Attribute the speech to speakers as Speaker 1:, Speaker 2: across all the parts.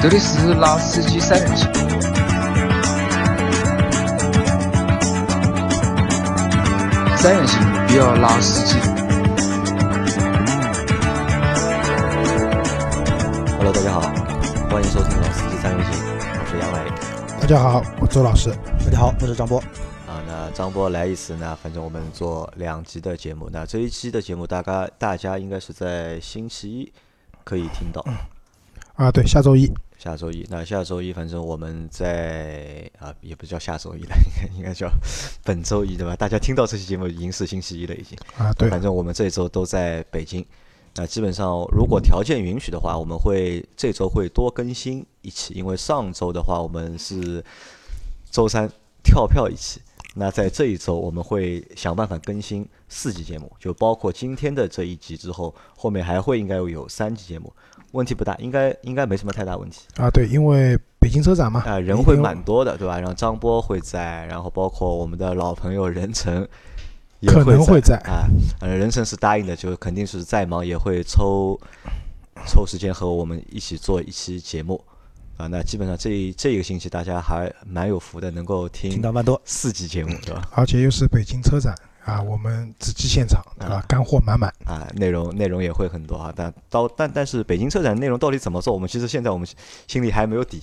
Speaker 1: 这里是拉司机三人行，三人行不要拉司机。
Speaker 2: Hello，大家好，欢迎收听《老司机三人行》，我是杨磊。
Speaker 3: 大家好，我周老师。
Speaker 4: 大家好，我是张波。
Speaker 2: 啊，那张波来一次呢，反正我们做两集的节目。那这一期的节目，大概大家应该是在星期一可以听到，
Speaker 3: 啊，对，下周一
Speaker 2: 下周一。那下周一，反正我们在啊，也不叫下周一了，应 该应该叫本周一对吧？大家听到这期节目已经是星期一了，已经。
Speaker 3: 啊，对，
Speaker 2: 反正我们这周都在北京。那基本上，如果条件允许的话，我们会这周会多更新一期，因为上周的话我们是周三跳票一期。那在这一周，我们会想办法更新四集节目，就包括今天的这一集之后，后面还会应该有三集节目，问题不大，应该应该没什么太大问题。
Speaker 3: 啊，对，因为北京车展嘛，
Speaker 2: 啊、人会蛮多的，对吧？然后张波会在，然后包括我们的老朋友任晨也
Speaker 3: 可能会在
Speaker 2: 啊。呃，任晨是答应的，就肯定是再忙也会抽抽时间和我们一起做一期节目啊。那基本上这一这一个星期大家还蛮有福的，能够听
Speaker 4: 听到蛮多。
Speaker 2: 四期节目，对吧？
Speaker 3: 而且又是北京车展啊，我们直击现场，对吧？干货满满。
Speaker 2: 啊，内容内容也会很多啊，但到但但是北京车展内容到底怎么做，我们其实现在我们心里还没有底，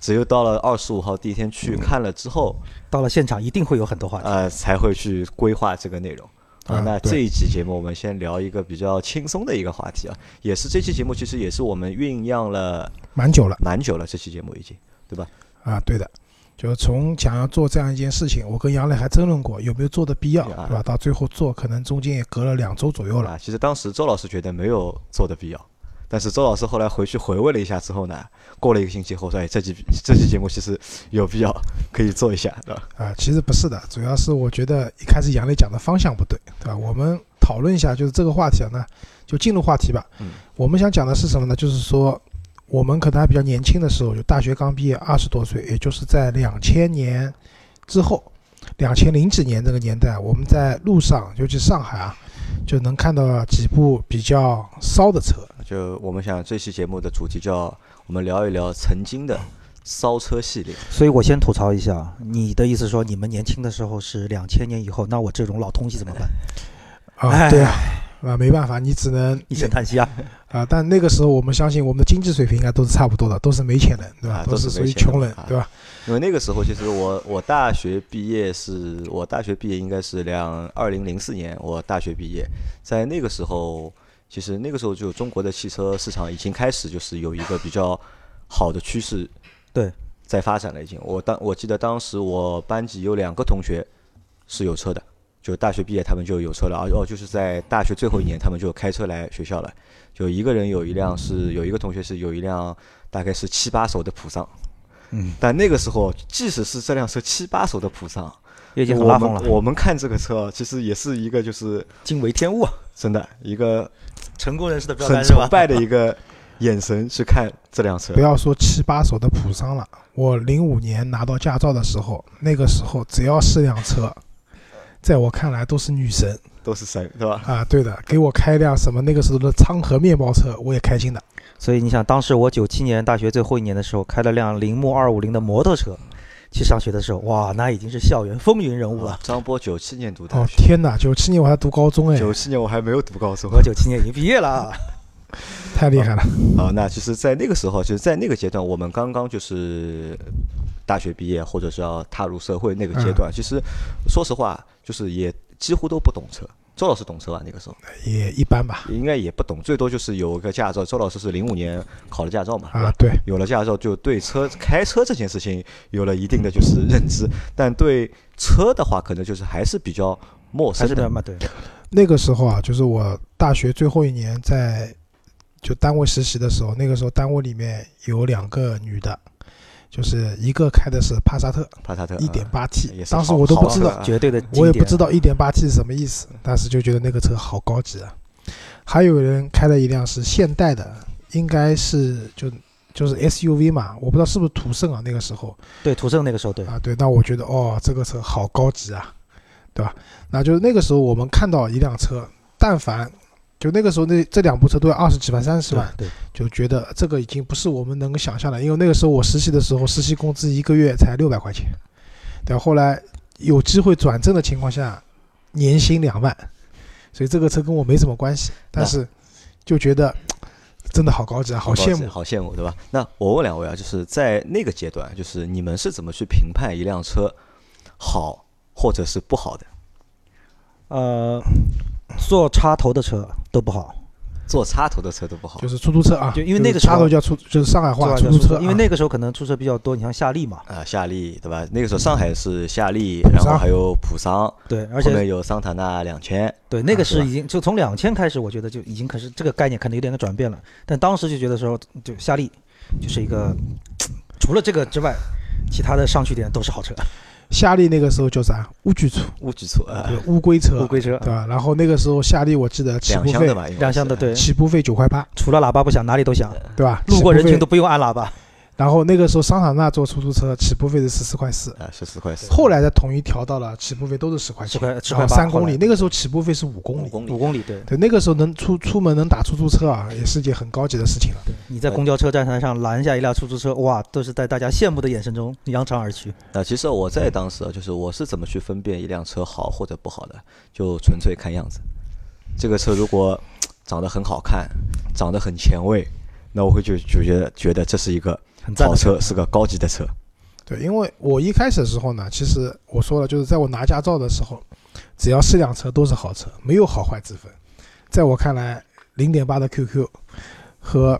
Speaker 2: 只有到了二十五号第一天去看了之后，
Speaker 4: 到了现场一定会有很多话题。
Speaker 2: 呃，才会去规划这个内容。啊那这一期节目我们先聊一个比较轻松的一个话题啊，也是这期节目其实也是我们酝酿了
Speaker 3: 蛮久了
Speaker 2: 蛮久了，这期节目已经对吧？
Speaker 3: 啊，对的，就从想要做这样一件事情，我跟杨磊还争论过有没有做的必要，
Speaker 2: 啊
Speaker 3: 对吧？到最后做，可能中间也隔了两周左右了。
Speaker 2: 啊，其实当时周老师觉得没有做的必要，但是周老师后来回去回味了一下之后呢，过了一个星期后说，哎，这期这期节目其实有必要可以做一下，对吧？
Speaker 3: 啊，其实不是的，主要是我觉得一开始杨磊讲的方向不对，对吧？我们讨论一下，就是这个话题呢，就进入话题吧。
Speaker 2: 嗯
Speaker 3: 我们想讲的是什么呢？就是说，我们可能还比较年轻的时候，就大学刚毕业，二十多岁，也就是在两千年之后，两千零几年这个年代，我们在路上，尤其上海啊，就能看到几部比较骚的车。
Speaker 2: 就我们想这期节目的主题叫我们聊一聊曾经的骚车系列。
Speaker 4: 所以我先吐槽一下，你的意思说你们年轻的时候是两千年以后，那我这种老东西怎么办？
Speaker 3: 啊，
Speaker 4: 哎
Speaker 3: 对啊，啊，没办法，你只能
Speaker 4: 一声叹息啊！
Speaker 3: 啊，但那个时候我们相信我们的经济水平应该都是差不多的，都是没钱人，对吧？
Speaker 2: 啊都是
Speaker 3: 属于穷人对吧？
Speaker 2: 因为那个时候，其实我我大学毕业是我大学毕业应该是两二零零四年，我大学毕业，在那个时候，其实那个时候就中国的汽车市场已经开始就是有一个比较好的趋势，
Speaker 4: 对，
Speaker 2: 在发展了已经。我当我记得当时我班级有两个同学是有车的，就大学毕业他们就有车了，而哦就是在大学最后一年他们就开车来学校了，就一个人有一辆是有一个同学是有一辆大概是七八手的普桑。
Speaker 4: 嗯，
Speaker 2: 但那个时候，即使是这辆车七八手的普桑，
Speaker 4: 已经很
Speaker 2: 我
Speaker 4: 拉风了
Speaker 2: 们，我们看这个车，其实也是一个就是
Speaker 4: 惊为天物啊！
Speaker 2: 真的一个
Speaker 4: 成功人士的标
Speaker 2: 很
Speaker 4: 杆是吧？
Speaker 2: 崇拜的一个眼神去看这辆车
Speaker 3: 不。要说七八手的普桑了，我零五年拿到驾照的时候，那个时候只要是辆车，在我看来都是女神
Speaker 2: 都是神，是吧？
Speaker 3: 啊！对的，给我开一辆什么那个时候的昌河面包车，我也开心的。
Speaker 4: 所以你想，当时我九七年大学最后一年的时候，开了辆铃木二五零的摩托车，去上学的时候，哇，那已经是校园风云人物了。
Speaker 2: 张波九七年读大
Speaker 3: 哦
Speaker 2: 学，
Speaker 3: 天哪，九七年我还读高中哎，
Speaker 2: 九七年我还没有读高中。
Speaker 4: 我九七年已经毕业了啊，
Speaker 3: 太厉害了！
Speaker 2: 啊，那其实，在那个时候，就是在那个阶段，我们刚刚就是大学毕业，或者是要踏入社会那个阶段。其实，说实话，就是也几乎都不懂车。周老师懂车吧？那个时候
Speaker 3: 也一般吧。
Speaker 2: 应该也不懂，最多就是有个驾照。周老师是零五年考的驾照嘛，
Speaker 3: 啊，对，
Speaker 2: 有了驾照，就对车开车这件事情有了一定的就是认知，但对车的话，可能就是还是比较陌生的。
Speaker 4: 嘛，对，
Speaker 3: 那个时候啊，就是我大学最后一年在就单位实习的时候，那个时候单位里面有两个女的，就是一个开的是帕萨特
Speaker 2: 帕萨特
Speaker 3: 一点八 T，当时我都不知道。我也不知道一点八 T 是什么意思，但是就觉得那个车好高级啊。还有人开的一辆是现代的，应该是就就是 SUV 嘛，我不知道是不是途胜啊，那个时候
Speaker 4: 对途胜那个时候对，
Speaker 3: 啊，对，那我觉得哦，这个车好高级啊，对吧？那就是那个时候我们看到一辆车，但凡就那个时候那这两部车都要二十几万、三十万，
Speaker 4: 对，
Speaker 3: 就觉得这个已经不是我们能够想象的。因为那个时候我实习的时候，实习工资一个月才六百块钱，对？后来有机会转正的情况下，年薪两万，所以这个车跟我没什么关系，但是就觉得真的好高级啊，好羡慕。
Speaker 2: 好羡慕，对吧？那我问两位啊，就是在那个阶段，就是你们是怎么去评判一辆车好或者是不好的？
Speaker 4: 呃，做插头的车都不好，
Speaker 2: 做插头的车都不好。
Speaker 3: 就，是出租车啊，
Speaker 4: 就因为那个时候
Speaker 3: 插头叫出，就是上海话
Speaker 4: 做
Speaker 3: 出租车啊，
Speaker 4: 因为那个时候可能出车比较多，你像夏利嘛，
Speaker 2: 啊，夏利对吧？那个时候上海是夏利，然后还有普桑，
Speaker 4: 对，而
Speaker 2: 后面
Speaker 4: 且
Speaker 2: 有桑塔纳两千，
Speaker 4: 对那个是已经就从两千开始，我觉得就已经可是这个概念可能有点的转变了，但当时就觉得说，就夏利就是一个除了这个之外，其他的上去点都是好车，
Speaker 3: 夏利那个时候叫啥？乌龟车，
Speaker 2: 乌龟车啊，
Speaker 3: 对乌龟车，
Speaker 4: 乌龟车
Speaker 3: 对吧？然后那个时候夏利我记得起步费
Speaker 2: 两厢的
Speaker 4: 两厢的对，
Speaker 3: 起步费九块八，
Speaker 4: 除了喇叭不响，哪里都响，
Speaker 3: 对吧？
Speaker 4: 路过人群。都不用按喇叭。
Speaker 3: 然后那个时候桑塔纳坐出租车起步费是十四块四，
Speaker 2: 啊，十四块四，
Speaker 3: 后来才统一调到了起步费都是十块钱
Speaker 4: ，10块10
Speaker 3: 然
Speaker 4: 块
Speaker 3: 三公里，那个时候起步费是五公里。
Speaker 2: 五公里
Speaker 4: 对
Speaker 3: 对，那个时候能出出门能打出租车啊，也是件很高级的事情了。
Speaker 4: 对，你在公交车站台上拦下一辆出租车，哇，都是在大家羡慕的眼神中扬长而去。
Speaker 2: 啊其实我在当时啊，就是我是怎么去分辨一辆车好或者不好的，就纯粹看样子。这个车如果长得很好看，长得很前卫，那我会就就觉得觉得这是一个
Speaker 4: 很赞
Speaker 2: 好车，是个高级的车。
Speaker 3: 对，因为我一开始的时候呢，其实我说了，就是在我拿驾照的时候，只要是辆车都是好车，没有好坏之分。在我看来，零点八的 QQ 和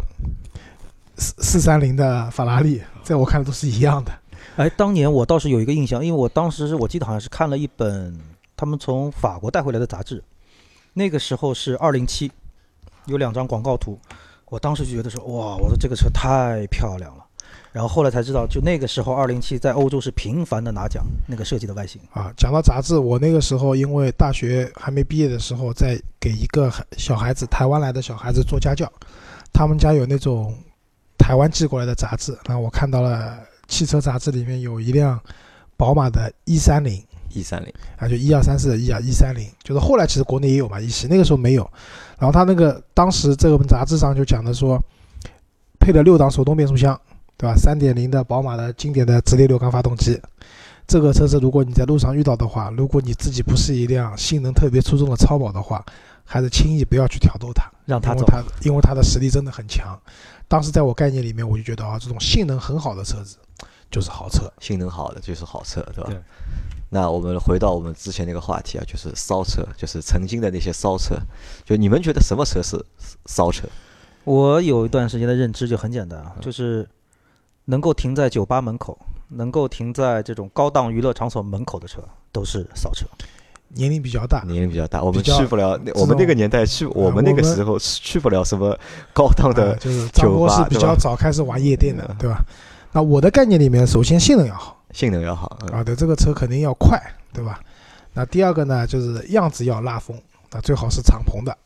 Speaker 3: 四四三零的法拉利，在我看来都是一样的。
Speaker 4: 哎，当年我倒是有一个印象，因为我当时我记得好像是看了一本他们从法国带回来的杂志，那个时候是二零七，有两张广告图，我当时就觉得说哇，我说这个车太漂亮了。然后后来才知道，就那个时候二零七在欧洲是频繁的拿奖，那个设计的外形。
Speaker 3: 啊，讲到杂志，我那个时候因为大学还没毕业的时候，在给一个小孩子，台湾来的小孩子做家教，他们家有那种台湾寄过来的杂志，然后我看到了汽车杂志里面有一辆宝马的一三零。
Speaker 2: E 三零，
Speaker 3: 啊，就一二三四的一啊，一三零，就是后来其实国内也有嘛，一系那个时候没有。然后他那个当时这个杂志上就讲的说，配了六档手动变速箱，对吧？三点零的宝马的经典的直列六缸发动机，这个车子如果你在路上遇到的话，如果你自己不是一辆性能特别出众的超跑的话，还是轻易不要去挑逗它，
Speaker 4: 让它走。
Speaker 3: 因为它因为它的实力真的很强。当时在我概念里面，我就觉得啊，这种性能很好的车子就是好车。
Speaker 2: 性能好的就是好车，对吧？
Speaker 4: 对
Speaker 2: 那我们回到我们之前那个话题啊，就是骚车，就是曾经的那些骚车。就你们觉得什么车是骚车？
Speaker 4: 我有一段时间的认知就很简单啊，就是能够停在酒吧门口，能够停在这种高档娱乐场所门口的车，都是骚车。
Speaker 3: 年龄比较大，
Speaker 2: 年龄比较大，我们去不了，我们那个年代去，我们那个时候是去不了什么高档
Speaker 3: 啊
Speaker 2: 的
Speaker 3: 就是张
Speaker 2: 酒
Speaker 3: 博是比较早开始玩夜店的
Speaker 2: 嗯，
Speaker 3: 对吧？那我的概念里面，首先性能要好
Speaker 2: 性能要好。嗯
Speaker 3: 啊，对，这个车肯定要快，对吧？那第二个呢，就是样子要拉风，那最好是敞篷的。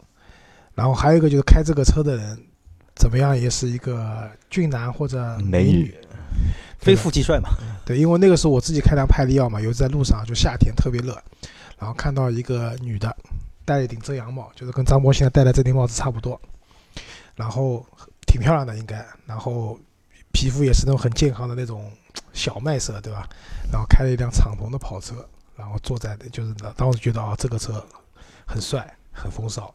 Speaker 3: 然后还有一个就是开这个车的人怎么样，也是一个俊男或者
Speaker 2: 美女
Speaker 3: 女，
Speaker 4: 非富即帅嘛，
Speaker 3: 对，因为那个时候我自己开辆派利奥嘛，有在路上就夏天特别热，然后看到一个女的戴了一顶遮阳帽，就是跟张波现在戴的这顶帽子差不多，然后挺漂亮的应该，然后皮肤也是那种很健康的那种小麦色，对吧？然后开了一辆敞篷的跑车，然后坐在就是当时觉得啊这个车很帅很风骚，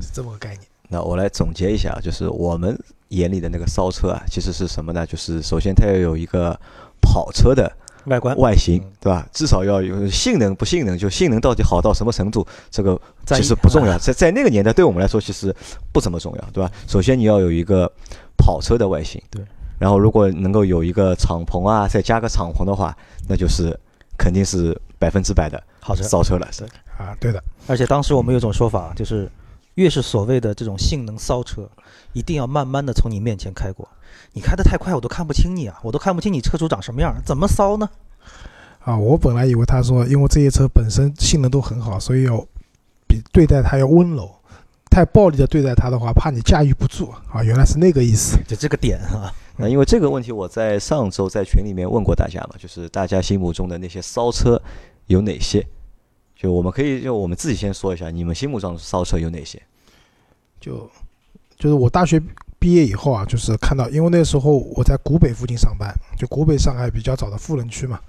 Speaker 3: 是这么个概念。
Speaker 2: 那我来总结一下，就是我们眼里的那个骚车啊，其实是什么呢？就是首先它要有一个跑车的
Speaker 4: 外观
Speaker 2: 外形，对吧？至少要有性能，不性能就性能到底好到什么程度，这个其实不重要，在在那个年代对我们来说其实不怎么重要，对吧？首先你要有一个跑车的外形，
Speaker 4: 对。
Speaker 2: 然后如果能够有一个敞篷啊，再加个敞篷的话，那就是肯定是百分之百的
Speaker 4: 好车。
Speaker 2: 骚车了。
Speaker 4: 是
Speaker 3: 啊，对的，
Speaker 4: 而且当时我们有种说法，就是越是所谓的这种性能骚车，一定要慢慢的从你面前开过。你开的太快，我都看不清你啊，我都看不清你车主长什么样，怎么骚呢？
Speaker 3: 啊，我本来以为他说，因为这些车本身性能都很好，所以要比对待它要温柔。太暴力的对待它的话，怕你驾驭不住啊！原来是那个意思。
Speaker 4: 就这个点啊，
Speaker 2: 那因为这个问题，我在上周在群里面问过大家嘛，就是大家心目中的那些骚车有哪些？就我们可以就我们自己先说一下，你们心目中的骚车有哪些？
Speaker 3: 就就是我大学毕业以后啊，就是看到，因为那时候我在古北附近上班，就古北上海比较早的富人区嘛，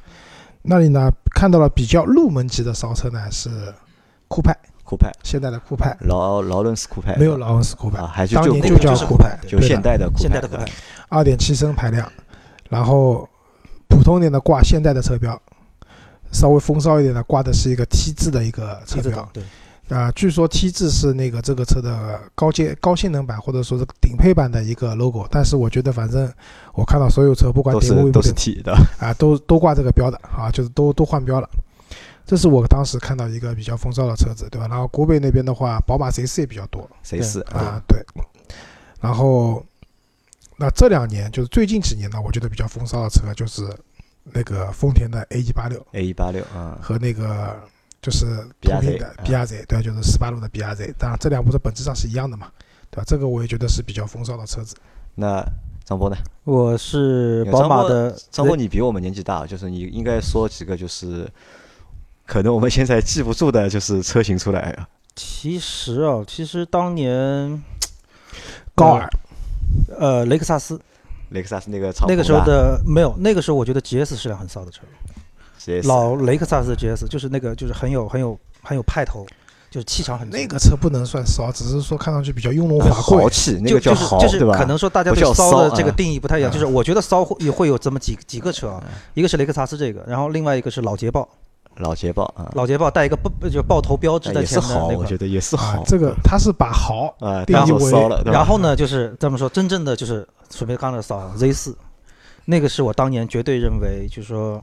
Speaker 3: 那里呢看到了比较入门级的骚车呢是酷派，
Speaker 2: 酷派，
Speaker 3: 现代的酷派，
Speaker 2: 劳劳伦斯酷派。
Speaker 3: 没有劳伦斯酷派。
Speaker 2: 啊，，还是
Speaker 3: 当年就叫酷派，
Speaker 2: 就现代的酷派，
Speaker 4: 现代的酷派，
Speaker 3: 二点七升排量，然后普通一点的挂现代的车标，稍微风骚一点的挂的是一个 T 字的一个车标。
Speaker 4: 对，
Speaker 3: 啊、据说 T 字是那个这个车的高阶高性能版或者说是顶配版的一个 logo，但是我觉得反正我看到所有车不管
Speaker 2: 都
Speaker 3: 顶位
Speaker 2: 是都是 T 的，
Speaker 3: 啊，都都挂这个标的啊，就是都都换标了。这是我当时看到一个比较风骚的车子，对吧？然后国北那边的话，宝马 Z 四也比较多
Speaker 2: ，，Z 四
Speaker 3: 啊，对。然后，那这两年就是最近几年呢，我觉得比较风骚的车就是那个丰田的 A 一八六
Speaker 2: A 一八六啊，
Speaker 3: 和那个就是
Speaker 2: 比亚
Speaker 3: 通用的 B R Z，对，就是斯巴鲁的 B R Z。当然，这两部车本质上是一样的嘛，对吧？这个我也觉得是比较风骚的车子。
Speaker 2: 那张波呢？
Speaker 4: 我是宝马的
Speaker 2: 张波，你比我们年纪大，就是你应该说几个就是。可能我们现在记不住的就是车型出来啊。
Speaker 4: 其实啊，其实当年
Speaker 3: 高尔，
Speaker 4: 呃雷克萨斯。
Speaker 2: 雷克萨斯那个长
Speaker 4: 那个时候的没有，那个时候我觉得 GS 是辆很骚的车
Speaker 2: ，GS
Speaker 4: 老雷克萨斯的 GS 就是那个就是很有很有很有派头，就是气场很足。
Speaker 3: 那个车不能算骚，只是说看上去比较雍容华贵。
Speaker 2: 豪。气，那个叫豪，
Speaker 4: 就是就是
Speaker 2: 对吧？
Speaker 4: 可能说大家对骚的这个定义不太一样，
Speaker 3: 嗯
Speaker 4: 就是我觉得骚会也会有这么几几个车啊，一个是雷克萨斯这个，然后另外一个是老捷豹，
Speaker 2: 老捷豹啊，
Speaker 4: 老捷豹带一个豹就豹头标志在
Speaker 2: 哎也是豪。我觉得也是豪，。
Speaker 3: 啊这个它是把豪
Speaker 2: 啊，当
Speaker 3: 定义为
Speaker 2: 做骚了，
Speaker 4: 然后呢，就是这么说，真正的就是准备刚才扫 Z 四，那个是我当年绝对认为就是说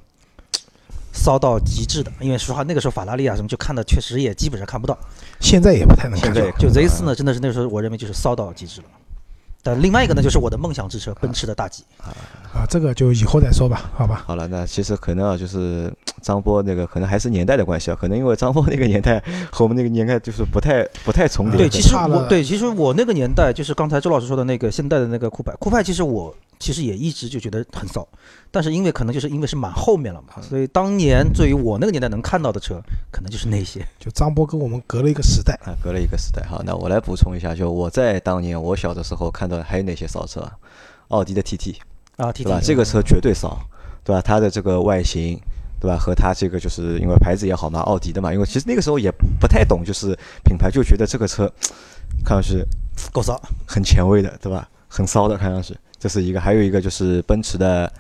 Speaker 4: 骚到极致的，因为说实话那个时候法拉利啊什么就看的确实也基本上看不到，
Speaker 3: 现在也不太能看到
Speaker 2: 现在。
Speaker 4: 就 Z 四呢真的是那个时候我认为就是骚到极致了。但另外一个呢，就是我的梦想之车，奔驰的大 G。
Speaker 3: 啊啊，这个就以后再说吧，好吧？
Speaker 2: 好了，那其实可能啊，就是张波那个可能还是年代的关系啊，可能因为张波那个年代和我们那个年代就是不太不太重叠。
Speaker 4: 对，其实我对，其实我那个年代就是刚才周老师说的那个现代的那个酷派，酷派其实我其实也一直就觉得很骚，但是因为可能就是因为是蛮后面了嘛，所以当年对于我那个年代能看到的车，可能就是那些。
Speaker 3: 就张波跟我们隔了一个时代。
Speaker 2: 啊，隔了一个时代。好，那我来补充一下，就我在当年我小的时候看到的还有哪些骚车啊？奥迪的 TT，
Speaker 4: 啊，T
Speaker 2: 对吧这个车绝对骚，对吧？它的这个外形，对吧？和它这个就是因为牌子也好嘛，奥迪的嘛。因为其实那个时候也不太懂，就是品牌，就觉得这个车看上去
Speaker 4: 够骚，
Speaker 2: 很前卫的，对吧？很骚的，看上去这是一个。还有一个就是奔驰的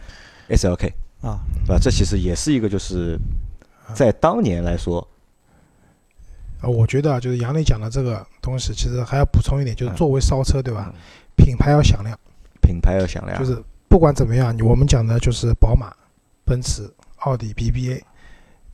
Speaker 2: SLK，
Speaker 4: 啊，
Speaker 2: 对吧？这其实也是一个就是在当年来说，
Speaker 3: 啊，我觉得啊，就是杨磊讲的这个东西，其实还要补充一点，就是
Speaker 2: 嗯
Speaker 3: 作为烧车，对吧
Speaker 2: 嗯？
Speaker 3: 品牌要响亮，
Speaker 2: 品牌要响亮，
Speaker 3: 就是不管怎么样，我们讲的就是宝马、奔驰、奥迪、BBA，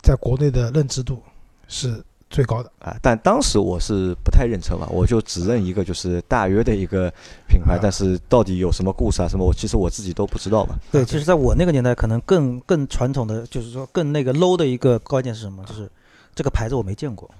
Speaker 3: 在国内的认知度是最高的。
Speaker 2: 啊，但当时我是不太认车嘛，我就只认一个就是大约的一个品牌，
Speaker 3: 啊
Speaker 2: 但是到底有什么故事啊什么，我其实我自己都不知道嘛。
Speaker 4: 对，其实在我那个年代，可能更更传统的，就是说更那个 low 的一个观念是什么？就是这个牌子我没见过，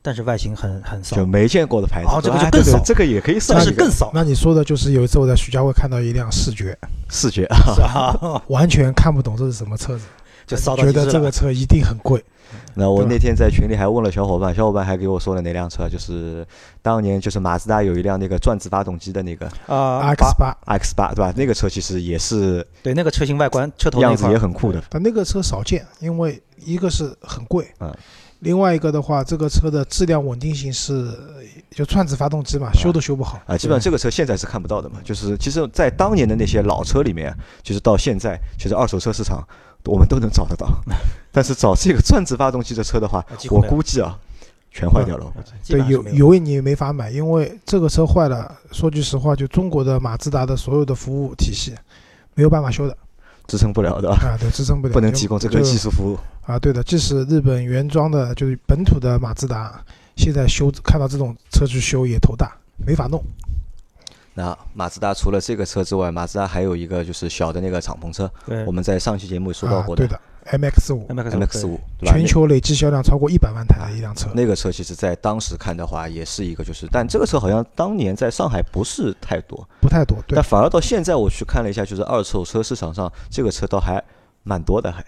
Speaker 4: 但是外形很很骚
Speaker 2: 就，没见过的牌子，
Speaker 4: 哦这个就
Speaker 2: 哎
Speaker 4: 更骚
Speaker 2: 对对这个也可以算
Speaker 4: 是更骚。
Speaker 3: 那你说的就是有一次我在徐家汇看到一辆视觉，
Speaker 2: 视觉
Speaker 4: 啊，
Speaker 3: 完全看不懂这是什么车子，
Speaker 4: 就骚到
Speaker 3: 觉得这个车一定很贵。
Speaker 2: 那我那天在群里还问了小伙伴，小伙伴还给我说了哪辆车，就是当年就是马自达有一辆那个转子发动机的那个
Speaker 4: 啊
Speaker 3: X 八
Speaker 2: ，X 八，对吧？那个车其实也是
Speaker 4: 对那个车型外观，车头
Speaker 2: 样子也很酷的，
Speaker 3: 但那个车少见，因为一个是很贵，
Speaker 2: 嗯，
Speaker 3: 另外一个的话，这个车的质量稳定性是就转子发动机嘛，修都修不好
Speaker 2: 啊，基本上这个车现在是看不到的嘛。就是其实，在当年的那些老车里面，就是到现在，其实二手车市场我们都能找得到。但是找这个转子发动机的车的话我估计啊，全坏掉了。
Speaker 3: 对，
Speaker 4: 基本上是没
Speaker 3: 有有你也没法买，因为这个车坏了，说句实话，就中国的马自达的所有的服务体系没有办法修的
Speaker 2: 支撑不了的啊，
Speaker 3: 啊，对，支撑不了，
Speaker 2: 不能提供这个技术服务。
Speaker 3: 啊，对的，即使日本原装的，就是本土的马自达，现在修看到这种车去修也头大，没法弄。
Speaker 2: 那马自达除了这个车之外，马自达还有一个就是小的那个敞篷车，
Speaker 4: 对。
Speaker 2: 我们在上期节目也说到
Speaker 3: 啊，
Speaker 2: 过
Speaker 3: 对的，MX 五
Speaker 4: ，MX
Speaker 2: MX 五，
Speaker 3: 全球累计销量超过一百万台的一辆车。
Speaker 2: 那那个车其实，在当时看的话，也是一个就是，但这个车好像当年在上海不是太多，
Speaker 3: 不太多，对。
Speaker 2: 但，反而到现在我去看了一下，就是二手车市场上这个车倒还蛮多的，还。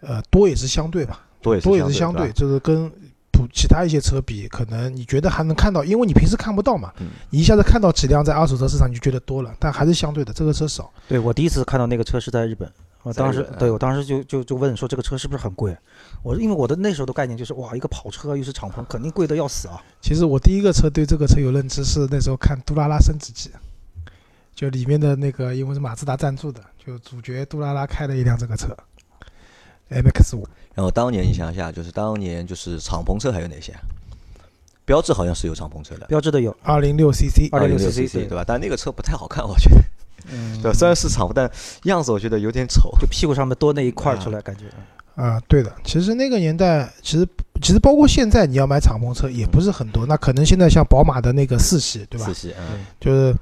Speaker 3: 呃，多也是相对吧，
Speaker 2: 多也是
Speaker 3: 多也是相对，
Speaker 2: 相对，
Speaker 3: 就是跟普其他一些车比，可能你觉得还能看到，因为你平时看不到嘛，
Speaker 2: 嗯
Speaker 3: 你一下子看到几辆在二手车市场，你就觉得多了，但还是相对的，这个车少。
Speaker 4: 对我第一次看到那个车是在日本，我当时对我当时就就就问说这个车是不是很贵？我因为我的那时候的概念就是哇，一个跑车又是敞篷，肯定贵的要死啊。
Speaker 3: 其实我第一个车对这个车有认知是那时候看《杜拉拉升职记》，就里面的那个，因为是马自达赞助的，就主角杜拉拉开了一辆这个车，MX 五。
Speaker 2: 然后当年你想一下，就是当年就是敞篷车还有哪些啊？标志好像是有敞篷车的，
Speaker 4: 标志的有，
Speaker 3: 二零六 CC，206
Speaker 4: 206 cc
Speaker 2: 对吧？但那个车不太好看，我觉得。
Speaker 4: 嗯，
Speaker 2: 对，虽然是敞篷，但样子我觉得有点丑。
Speaker 4: 就屁股上面多那一块出来，感觉。
Speaker 3: 啊、对的，其实那个年代，其实其实包括现在，你要买敞篷车也不是很多。那可能现在像宝马的那个四系，对吧
Speaker 2: 四？系，嗯，
Speaker 3: 就是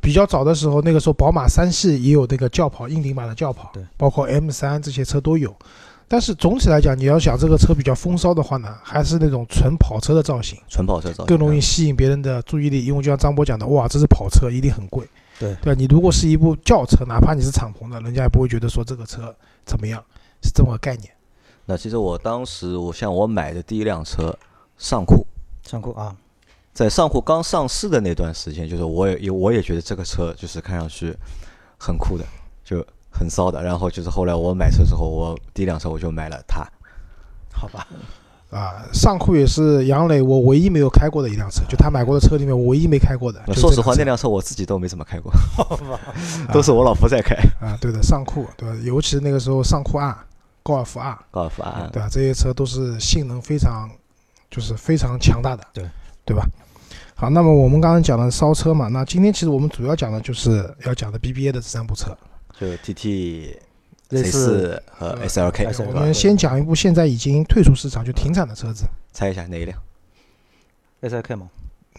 Speaker 3: 比较早的时候，那个时候宝马三系也有那个轿跑硬顶版的轿跑
Speaker 4: 对，
Speaker 3: 包括 M 三这些车都有。但是总体来讲，你要想这个车比较风骚的话呢，还是那种纯跑车的造型
Speaker 2: 纯跑车造型
Speaker 3: 更容易
Speaker 2: 嗯
Speaker 3: 吸引别人的注意力。因为就像张波讲的，哇，这是跑车，一定很贵。
Speaker 4: 对
Speaker 3: 对？你如果是一部轿车，哪怕你是敞篷的，人家也不会觉得说这个车怎么样，是这么个概念。
Speaker 2: 那其实我当时，我像我买的第一辆车尚酷，
Speaker 4: 上酷啊，
Speaker 2: 在尚酷刚上市的那段时间，就是我也我也觉得这个车就是看上去很酷的，就很骚的。然后就是后来我买车之后，我第一辆车我就买了它。
Speaker 4: 好吧，
Speaker 3: 啊，尚酷也是杨磊我唯一没有开过的一辆车，就他买过的车里面我唯一没开过的。
Speaker 2: 说实话，那辆车我自己都没怎么开过，都是我老婆在开。
Speaker 3: 啊，对的，尚酷，对吧？尤其是那个时候尚酷 R、高尔夫 R，
Speaker 2: 高尔夫 R，，
Speaker 3: 对吧？这些车都是性能非常，就是非常强大的，
Speaker 4: 对
Speaker 3: 对吧？好，那么我们刚刚讲的烧车嘛，那今天其实我们主要讲的就是要讲的 BBA 的这三部车。
Speaker 2: 就 TT、
Speaker 4: 类
Speaker 2: C
Speaker 4: 似
Speaker 2: 和
Speaker 3: 呃
Speaker 4: SLK，SLK
Speaker 2: 对吧
Speaker 3: 我们先讲一部现在已经退出市场就停产的车子，
Speaker 2: 猜一下哪一辆
Speaker 4: ？？S L K 吗？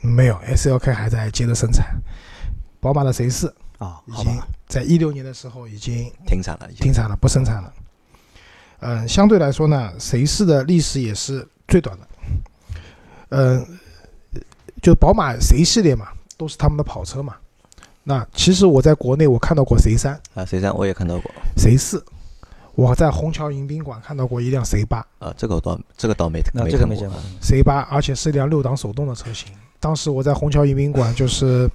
Speaker 3: 没有 SLK 还在接着生产，宝马的 C 四
Speaker 4: 啊，
Speaker 3: 已经，在一六年的时候已经
Speaker 2: 停产了，
Speaker 3: 停产了，不生产了。嗯，相对来说呢，谁是的历史也是最短的。嗯，就宝马 C 系列嘛，都是他们的跑车嘛。那其实我在国内我看到过 C 三、
Speaker 2: 啊，C 三我也看到过
Speaker 3: C 四，我在虹桥迎宾馆看到过一辆 C 八
Speaker 2: 啊，这个我倒这个倒没
Speaker 4: 那
Speaker 2: 没看过
Speaker 4: 这个没见过。
Speaker 3: ，C 八，而且是一辆六档手动的车型。当时我在虹桥迎宾馆，就是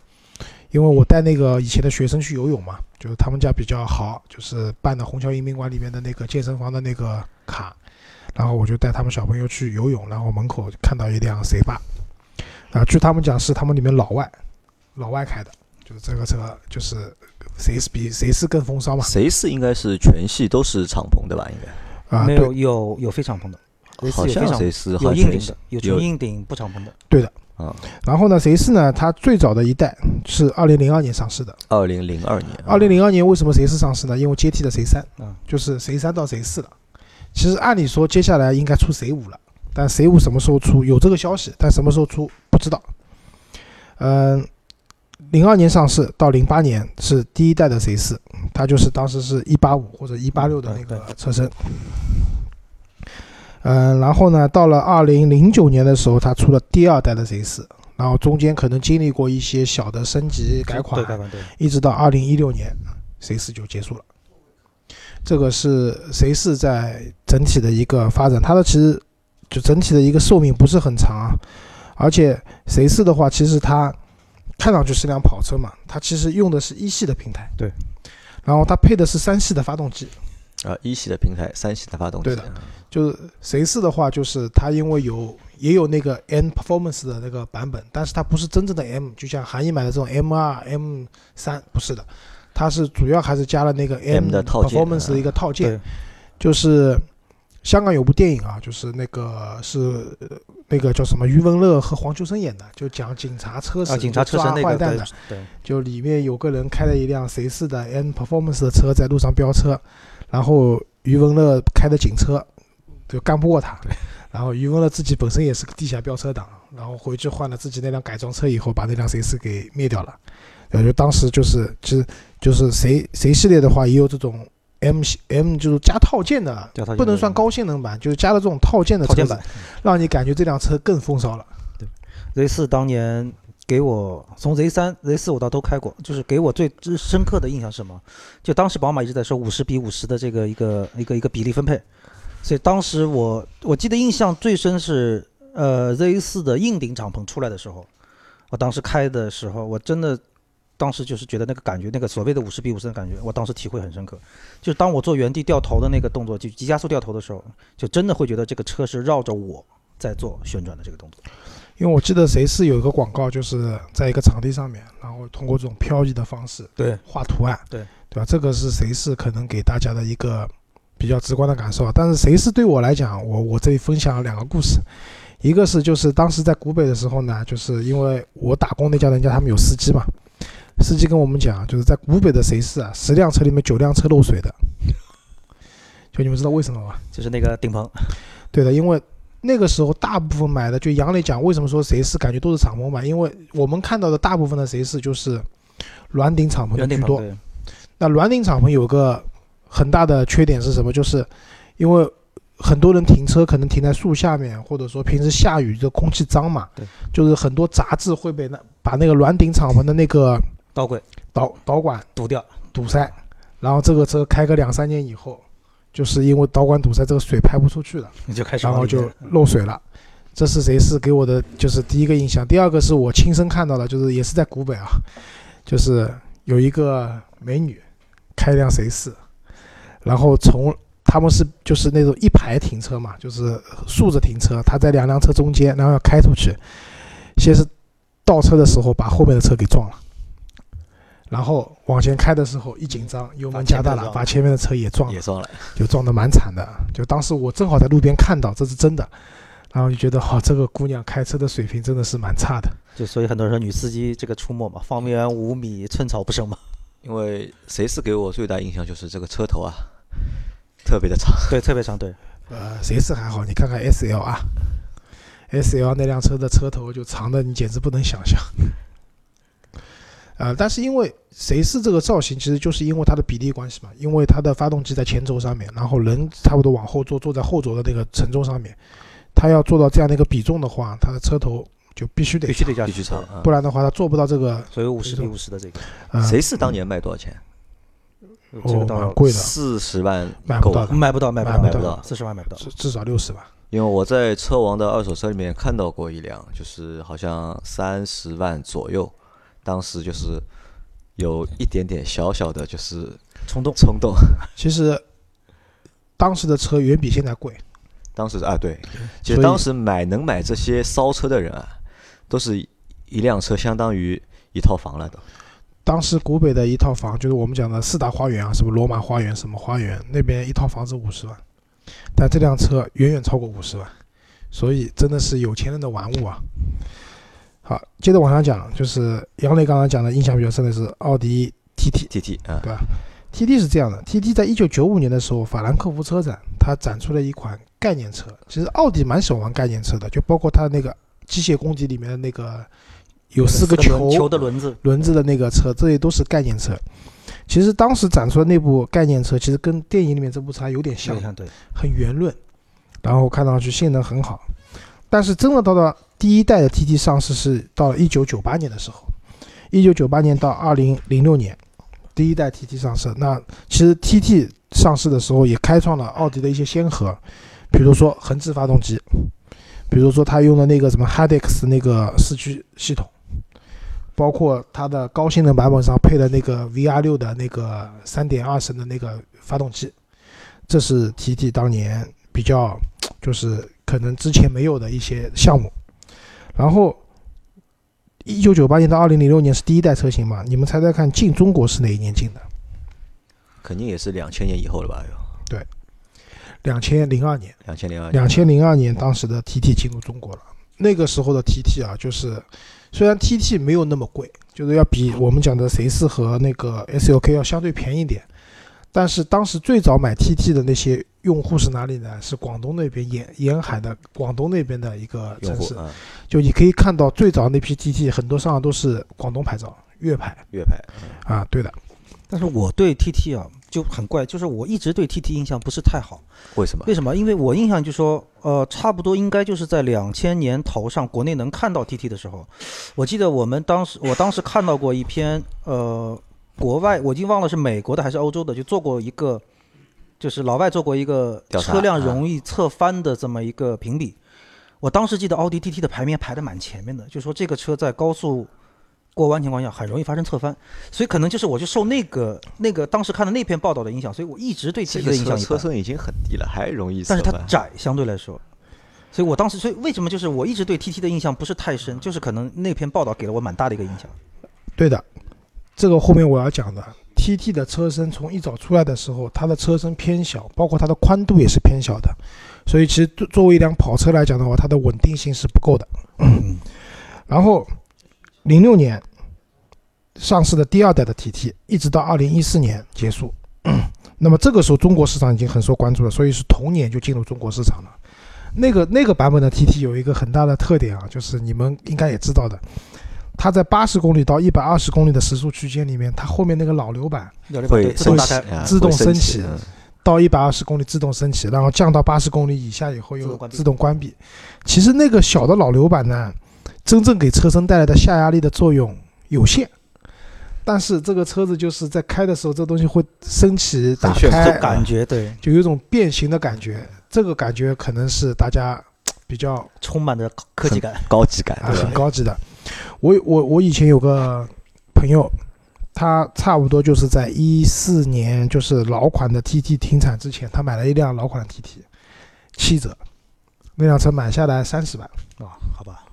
Speaker 3: 因为我带那个以前的学生去游泳嘛，就是他们家比较好，就是办的虹桥迎宾馆里面的那个健身房的那个卡，然后我就带他们小朋友去游泳，然后门口看到一辆 C 八，啊，据他们讲是他们里面老外，老外开的，就是这个车就是谁是比谁是更风骚嘛，
Speaker 2: 谁是应该是全系都是敞篷的吧？应该
Speaker 3: 啊，
Speaker 4: 没有有有非敞篷的，
Speaker 2: 好像
Speaker 4: 有非敞
Speaker 2: C 四
Speaker 4: 有硬顶的，有
Speaker 2: 有
Speaker 4: 纯硬顶不敞篷的。
Speaker 2: 对的啊，
Speaker 3: 然后呢谁是呢，它最早的一代是二零零二年上市的，
Speaker 2: 二零零二年，啊
Speaker 3: 二零零二年为什么谁是上市呢？因为接替了谁三，
Speaker 4: 嗯，
Speaker 3: 就是谁三到谁四了。其实按理说接下来应该出谁五了，但谁五什么时候出有这个消息，但什么时候出不知道。嗯，零二年上市到零八年是第一代的 C 四，它就是当时是一八五或者一八六的那个车身。嗯，然后呢，到了二零零九年的时候，它出了第二代的 C 四，然后中间可能经历过一些小的升级改款。一直到二零一六年，C 四就结束了。这个是 C 四在整体的一个发展，它的其实就整体的一个寿命不是很长啊，而且 C 四的话，其实它看上去是辆跑车嘛，它其实用的是一系的平台，
Speaker 4: 对，
Speaker 3: 然后它配的是三系的发动机，
Speaker 2: 啊，一系的平台，三系的发动机，
Speaker 3: 对的。就是 C 四的话，就是它因为有也有那个 N Performance 的那个版本，但是它不是真正的 M，就像韩毅买的这种 M 二、M 三不是的，它是主要还是加了那个
Speaker 2: M 的
Speaker 3: Performance 的一个套件，
Speaker 4: 对，
Speaker 3: 就是香港有部电影啊，就是那个是呃那个叫什么余文乐和黄秋生演的，就讲警察车
Speaker 4: 啊，
Speaker 3: 神
Speaker 4: 警察车神那个
Speaker 3: 坏蛋的，
Speaker 4: 对，
Speaker 3: 就里面有个人开了一辆谁是的 N Performance 的车在路上飙车，然后余文乐开的警车就干不过他，然后余文乐自己本身也是个地下飙车党，然后回去换了自己那辆改装车以后，把那辆谁四给灭掉了。呃，就当时就是其实就是谁谁系列的话，也有这种 M 系 M 就是加套件的，不能算高性能版，就是加了这种套件的车子
Speaker 4: 套件版，
Speaker 3: 让你感觉这辆车更风骚了。
Speaker 4: 对 Z 四当年给我从 Z 三、Z 四我倒都开过，就是给我最最深刻的印象是什么？就当时宝马一直在说五十比五十的这个一个一个一个比例分配，所以当时我我记得印象最深是呃 Z 四的硬顶敞篷出来的时候，我当时开的时候，我真的当时就是觉得那个感觉，那个所谓的五十比五十的感觉，我当时体会很深刻。就是当我做原地掉头的那个动作，就急加速掉头的时候，就真的会觉得这个车是绕着我在做旋转的这个动作。
Speaker 3: 因为我记得谁是有一个广告，就是在一个场地上面，然后通过这种漂移的方式
Speaker 4: 对
Speaker 3: 画图案，
Speaker 4: 对
Speaker 3: 对吧？这个是谁是可能给大家的一个比较直观的感受。但是谁是对我来讲，我我这里分享两个故事，一个是就是当时在古北的时候呢，就是因为我打工那家人家他们有司机嘛，司机跟我们讲，就是在古北的谁是啊，十辆车里面九辆车漏水的，就你们知道为什么吗？
Speaker 4: 就是那个顶棚，
Speaker 3: 对的，因为那个时候大部分买的，就杨磊讲，为什么说谁是感觉都是敞篷版？因为我们看到的大部分的谁是就是软顶敞篷的居多。那软顶敞篷有个很大的缺点是什么？就是因为很多人停车可能停在树下面，或者说平时下雨这空气脏嘛，
Speaker 4: 对，
Speaker 3: 就是很多杂质会被那把那个软顶敞篷的那个
Speaker 4: 导轨
Speaker 3: 导导管
Speaker 4: 堵掉，
Speaker 3: 堵塞，然后这个车开个两三年以后，就是因为导管堵塞，这个水排不出去了。
Speaker 4: 你就开始
Speaker 3: 然后就漏水了。这是谁是给我的就是第一个印象，第二个是我亲身看到的，就是也是在古北啊，就是有一个美女开一辆谁是，然后从他们是就是那种一排停车嘛，就是竖着停车，她在两辆车中间，然后要开出去，先是倒车的时候把后面的车给撞了。然后往前开的时候一紧张，油门加大了，
Speaker 4: 把
Speaker 3: 把前面的车也撞了
Speaker 2: 也，撞了。
Speaker 3: 就撞得蛮惨的。就当时我正好在路边看到，这是真的，然后就觉得好、这个姑娘开车的水平真的是蛮差的。
Speaker 4: 就所以很多人说女司机这个出没嘛，方圆五米寸草不生嘛，
Speaker 2: 因为谁是给我最大印象就是这个车头啊，特别的长。
Speaker 4: 对，特别长，对，
Speaker 3: 呃，谁是还好，你看看 S L 啊，S L 那辆车的车头就长的你简直不能想象。呃，但是因为谁是这个造型，其实就是因为它的比例关系嘛，因为它的发动机在前轴上面，然后人差不多往后坐，坐在后轴的那个承重上面，它要做到这样的一个比重的话，它的车头就必须得
Speaker 4: 必须得加
Speaker 2: 必须长啊
Speaker 3: 不然的话它做不到这个。
Speaker 4: 所以五十比五十的这个，
Speaker 3: 呃、
Speaker 2: 谁是当年卖多少钱？
Speaker 3: 哦，
Speaker 4: 这个当
Speaker 3: 然贵了，
Speaker 2: 四十万
Speaker 3: 买不到的。
Speaker 4: 买不到，买不到，
Speaker 3: 买
Speaker 2: 不到
Speaker 4: 四十万买不到。
Speaker 3: 至至少六十吧。
Speaker 2: 因为我在车王的二手车里面看到过一辆，就是好像三十万左右，当时就是有一点点小小的就是
Speaker 4: 冲动，
Speaker 2: 冲动。
Speaker 3: 其实当时的车远比现在贵，
Speaker 2: 当时啊，对，其实当时买能买这些骚车的人啊，都是一辆车相当于一套房了都。
Speaker 3: 当时古北的一套房，就是我们讲的四大花园啊，什么罗马花园、什么花园，那边一套房子五十万，但这辆车远远超过五十万，所以真的是有钱人的玩物啊。好，接着往下讲，就是杨磊刚刚讲的印象比较深的是奥迪 TT。
Speaker 2: T T 啊，
Speaker 3: 对吧？TT 是这样的，TT 在一九九五年的时候，法兰克福车展，它展出了一款概念车。其实奥迪蛮喜欢玩概念车的，就包括它那个机械公敌里面的那个有四个球
Speaker 4: 轮球的轮子，
Speaker 3: 轮子的那个车，这些都是概念车。其实当时展出的那部概念车，其实跟电影里面这部车还有点像
Speaker 4: 对，
Speaker 3: 很圆润，然后看上去性能很好。但是真的到了第一代的 TT 上市是到了一九九八年的时候，一九九八年到二零零六年，第一代 TT 上市。那其实 TT 上市的时候也开创了奥迪的一些先河，比如说横置发动机，比如说它用的那个什么 Hadex 那个四驱系统，包括它的高性能版本上配的那个 VR 六的那个三点二升的那个发动机，这是 TT 当年比较就是可能之前没有的一些项目。然后，一九九八年到二零零六年是第一代车型嘛？你们猜猜看，进中国是哪一年进的？
Speaker 2: 肯定也是两千年以后了吧？
Speaker 3: 对两千零二年。
Speaker 2: 两千零二
Speaker 3: 两千零二年，当时的 TT 进入中国了。那个时候的 TT 啊，就是虽然 TT 没有那么贵，就是要比我们讲的谁是和那个 SLK 要相对便宜一点，但是当时最早买 TT 的那些用户是哪里呢？是广东那边沿沿海的广东那边的一个城市。就你可以看到最早那批 TT 很多上的都是广东牌照、粤牌
Speaker 2: 粤牌
Speaker 3: 啊，对的。
Speaker 4: 但是我对 TT 啊就很怪，就是我一直对 TT 印象不是太好。
Speaker 2: 为什么？
Speaker 4: 为什么？因为我印象就说，呃，差不多应该就是在两千年头上，国内能看到 TT 的时候，我记得我们当时，我当时看到过一篇，呃，国外我已经忘了是美国的还是欧洲的，就做过一个，就是老外做过一个车辆
Speaker 2: 啊
Speaker 4: 容易侧翻的这么一个评比。我当时记得奥迪 TT 的排名排的蛮前面的，就说这个车在高速过弯情况下很容易发生侧翻，所以可能就是我就受那个那个当时看的那篇报道的影响，所以我一直对
Speaker 2: 这
Speaker 4: TT 的印象。
Speaker 2: 车身已经很低了，还容易
Speaker 4: 但是它。窄相对来说，所以我当时所以为什么就是我一直对 TT 的印象不是太深，就是可能那篇报道给了我蛮大的一个影响。
Speaker 3: 对的，这个后面我要讲的，TT 的车身从一早出来的时候，它的车身偏小，包括它的宽度也是偏小的，所以其实作作为一辆跑车来讲的话，它的稳定性是不够的。
Speaker 4: 嗯，
Speaker 3: 然后，零六年上市的第二代的 TT，一直到二零一四年结束。那么这个时候中国市场已经很受关注了，所以是同年就进入中国市场了。那个那个版本的 TT 有一个很大的特点啊，就是你们应该也知道的，它在八十公里到一百二十公里的时速区间里面，它后面那个老流板
Speaker 2: 会
Speaker 4: 对自动
Speaker 2: 升起
Speaker 4: 打开，
Speaker 2: 啊
Speaker 3: 自动
Speaker 2: 会升
Speaker 3: 升起
Speaker 2: 嗯
Speaker 3: 到一百二十公里自动升起，然后降到八十公里以下以后又
Speaker 4: 自动关闭
Speaker 3: 关闭。其实那个小的老流板呢，真正给车身带来的下压力的作用有限。但是这个车子就是在开的时候，这东西会升起打开，
Speaker 4: 感觉对，
Speaker 3: 就有一种变形的感觉。这个感觉可能是大家比较
Speaker 4: 充满着科技感。
Speaker 2: 高级感，
Speaker 3: 啊？很高级的。我我我以前有个朋友，他差不多就是在一四年，就是老款的 TT 停产之前，他买了一辆老款的 TT，七折，那辆车买下来三十万。
Speaker 4: 啊，好吧，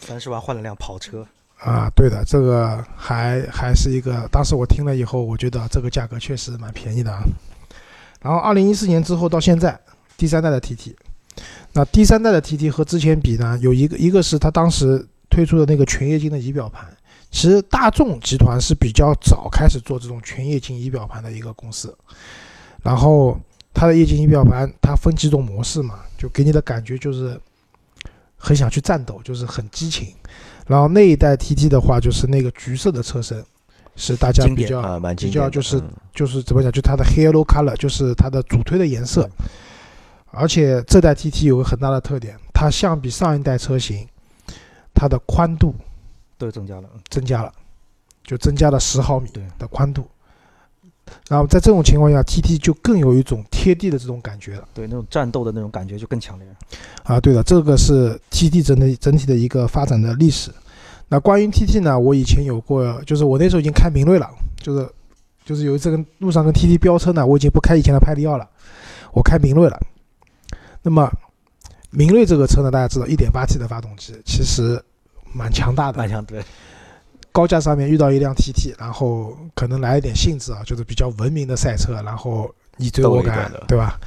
Speaker 4: 三十万换了辆跑车，
Speaker 3: 啊，对的，这个还还是一个，当时我听了以后，我觉得这个价格确实蛮便宜的啊。然后二零一四年之后到现在，第三代的 TT，那第三代的 TT 和之前比呢，有一个一个是它当时推出的那个全液晶的仪表盘，其实大众集团是比较早开始做这种全液晶仪表盘的一个公司，然后它的液晶仪表盘它分几种模式嘛，就给你的感觉就是很想去战斗，就是很激情。然后那一代 TT 的话，就是那个橘色的车身，是大家比较
Speaker 2: 啊，
Speaker 3: 比较就是
Speaker 2: 嗯
Speaker 3: 就是怎么讲，就它的 halo color 就是它的主推的颜色。而且这代 TT 有个很大的特点，它相比上一代车型，它的宽度
Speaker 4: 都增加了。嗯
Speaker 3: 增加了，就增加了十毫米的宽度。然后在这种情况下，TT 就更有一种贴地的这种感觉了。
Speaker 4: 对，那种战斗的那种感觉就更强烈。
Speaker 3: 啊，对的，这个是 TT 整体整体的一个发展的历史。那关于 TT 呢，我以前有过，就是我那时候已经开明锐了，就是就是有一次跟路上跟 TT 飙车呢，我已经不开以前的派利奥了，我开明锐了。那么明锐这个车呢，大家知道 1.8T 的发动机其实蛮强大的
Speaker 4: 蛮，强，对，
Speaker 3: 高架上面遇到一辆 TT，然后可能来一点兴致啊，就是比较文明的赛车，然后你追我赶对吧？